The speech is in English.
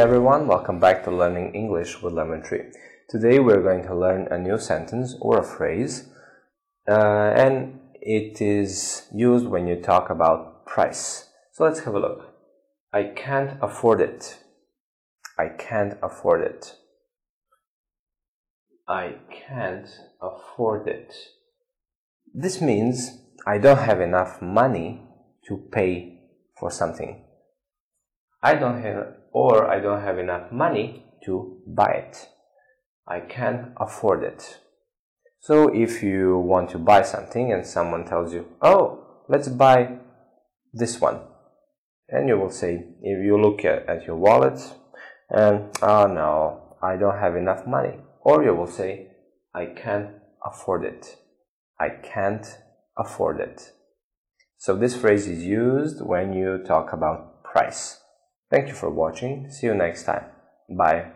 everyone, welcome back to Learning English with Lemon Tree. Today we're going to learn a new sentence or a phrase, uh, and it is used when you talk about price. So let's have a look. I can't afford it. I can't afford it. I can't afford it. This means I don't have enough money to pay for something. I don't have, or I don't have enough money to buy it. I can't afford it. So if you want to buy something and someone tells you, oh, let's buy this one. And you will say, if you look at, at your wallet and, oh no, I don't have enough money. Or you will say, I can't afford it. I can't afford it. So this phrase is used when you talk about price. Thank you for watching. See you next time. Bye.